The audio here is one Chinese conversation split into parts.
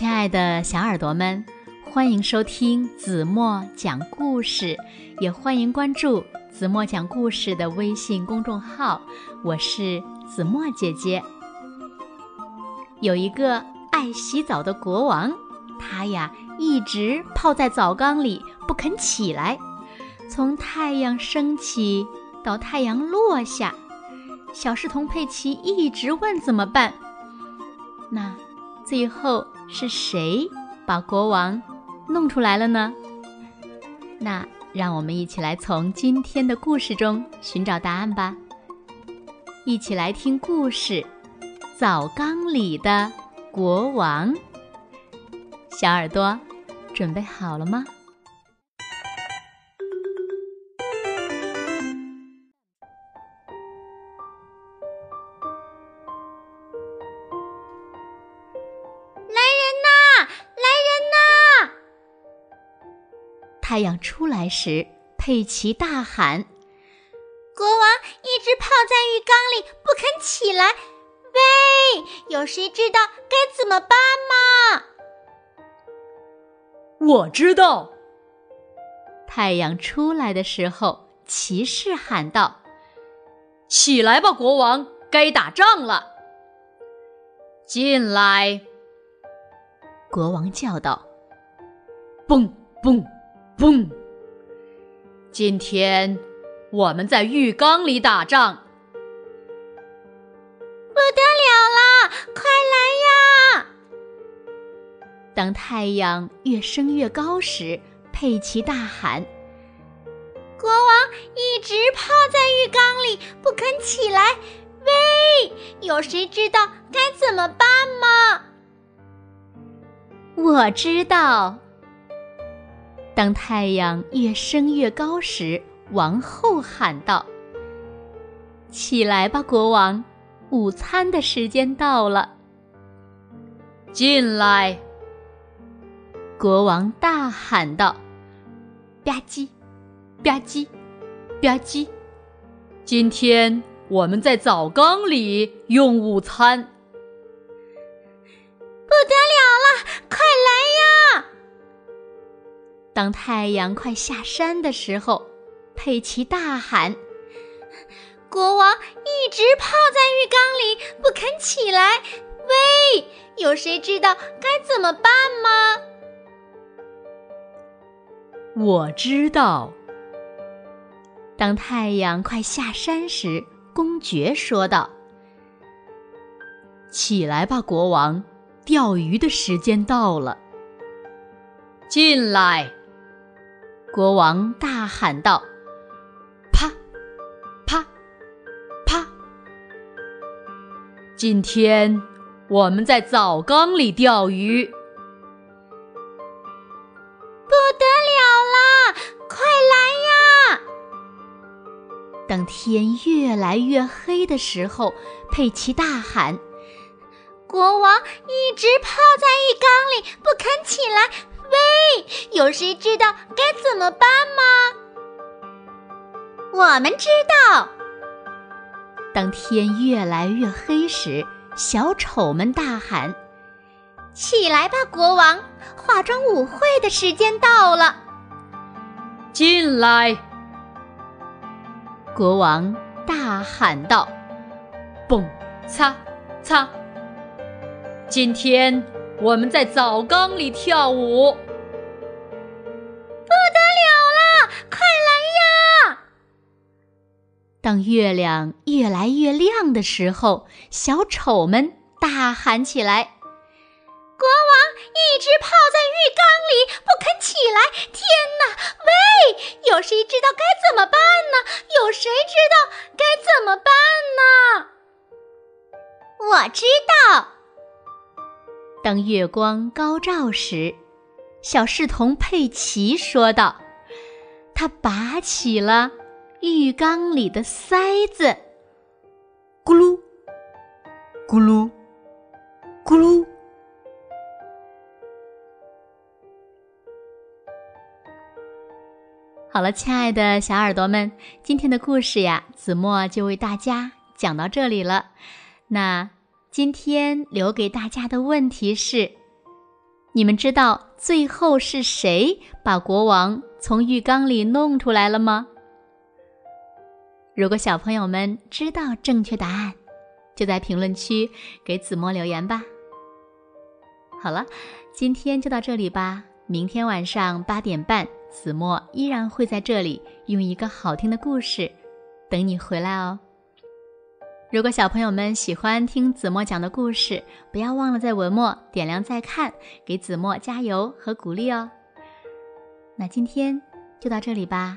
亲爱的小耳朵们，欢迎收听子墨讲故事，也欢迎关注子墨讲故事的微信公众号。我是子墨姐姐。有一个爱洗澡的国王，他呀一直泡在澡缸里不肯起来，从太阳升起到太阳落下，小侍童佩奇一直问怎么办。那最后是谁把国王弄出来了呢？那让我们一起来从今天的故事中寻找答案吧。一起来听故事：澡缸里的国王。小耳朵，准备好了吗？太阳出来时，佩奇大喊：“国王一直泡在浴缸里不肯起来，喂，有谁知道该怎么办吗？”我知道。太阳出来的时候，骑士喊道：“起来吧，国王，该打仗了。”进来，国王叫道：“蹦蹦。”嘣！今天我们在浴缸里打仗，不得了啦！快来呀！当太阳越升越高时，佩奇大喊：“国王一直泡在浴缸里不肯起来，喂，有谁知道该怎么办吗？”我知道。当太阳越升越高时，王后喊道：“起来吧，国王，午餐的时间到了。”进来！国王大喊道：“吧唧，吧唧，吧唧！今天我们在澡缸里用午餐。”当太阳快下山的时候，佩奇大喊：“国王一直泡在浴缸里不肯起来，喂，有谁知道该怎么办吗？”我知道。当太阳快下山时，公爵说道：“起来吧，国王，钓鱼的时间到了。”进来。国王大喊道：“啪，啪，啪！今天我们在澡缸里钓鱼，不得了啦！快来呀！”等天越来越黑的时候，佩奇大喊：“国王一直泡在浴缸里不肯起来。”喂，有谁知道该怎么办吗？我们知道。当天越来越黑时，小丑们大喊：“起来吧，国王！化妆舞会的时间到了。”进来！国王大喊道：“蹦擦擦！今天。”我们在澡缸里跳舞，当月亮越来越亮的时候，小丑们大喊起来：“国王一直泡在浴缸里不肯起来！天哪！喂，有谁知道该怎么办呢？有谁知道该怎么办呢？”我知道。当月光高照时，小侍童佩奇说道：“他拔起了浴缸里的塞子，咕噜，咕噜，咕噜。”好了，亲爱的小耳朵们，今天的故事呀，子墨就为大家讲到这里了。那。今天留给大家的问题是：你们知道最后是谁把国王从浴缸里弄出来了吗？如果小朋友们知道正确答案，就在评论区给子墨留言吧。好了，今天就到这里吧。明天晚上八点半，子墨依然会在这里用一个好听的故事等你回来哦。如果小朋友们喜欢听子墨讲的故事，不要忘了在文末点亮再看，给子墨加油和鼓励哦。那今天就到这里吧，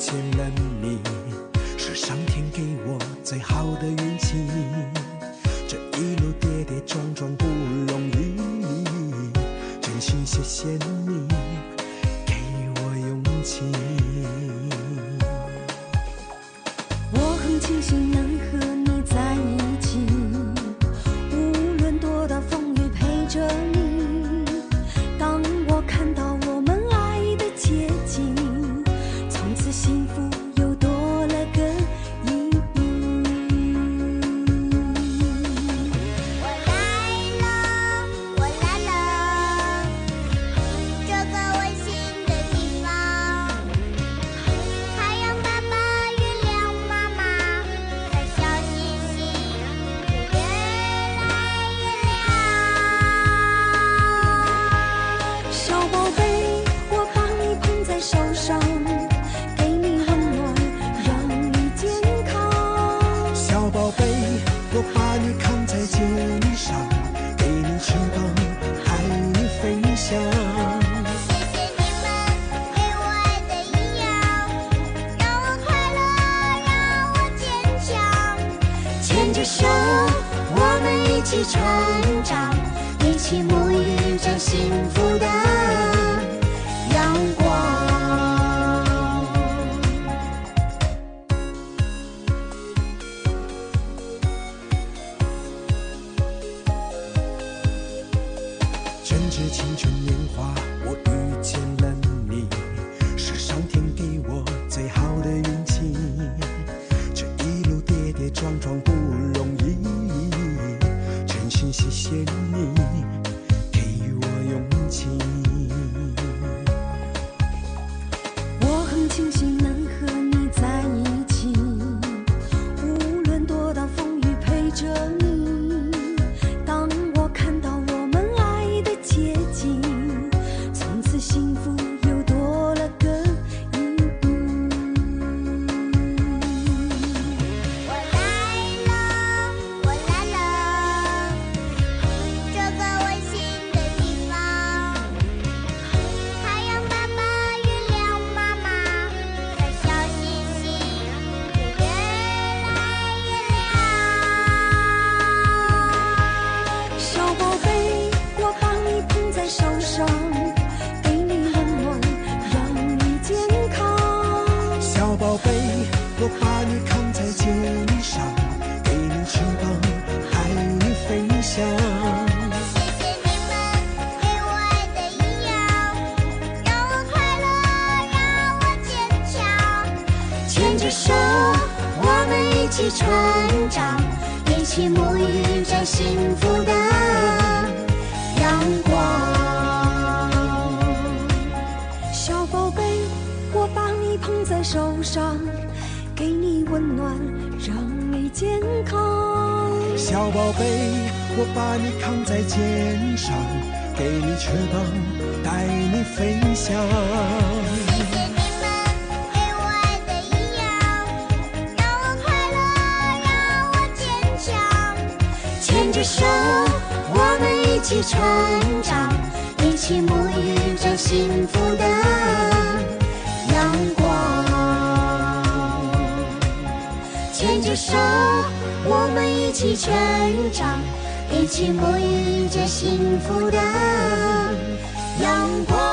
见了你，是上天给我最好的手，我们一起成长，一起沐浴着幸福的阳光。正值青春年华，我遇见了清醒。起成长，一起沐浴着幸福的阳光。小宝贝，我把你捧在手上，给你温暖，让你健康。小宝贝，我把你扛在肩上，给你翅膀，带你飞翔。手，我们一起成长，一起沐浴着幸福的阳光。牵着手，我们一起成长，一起沐浴着幸福的阳光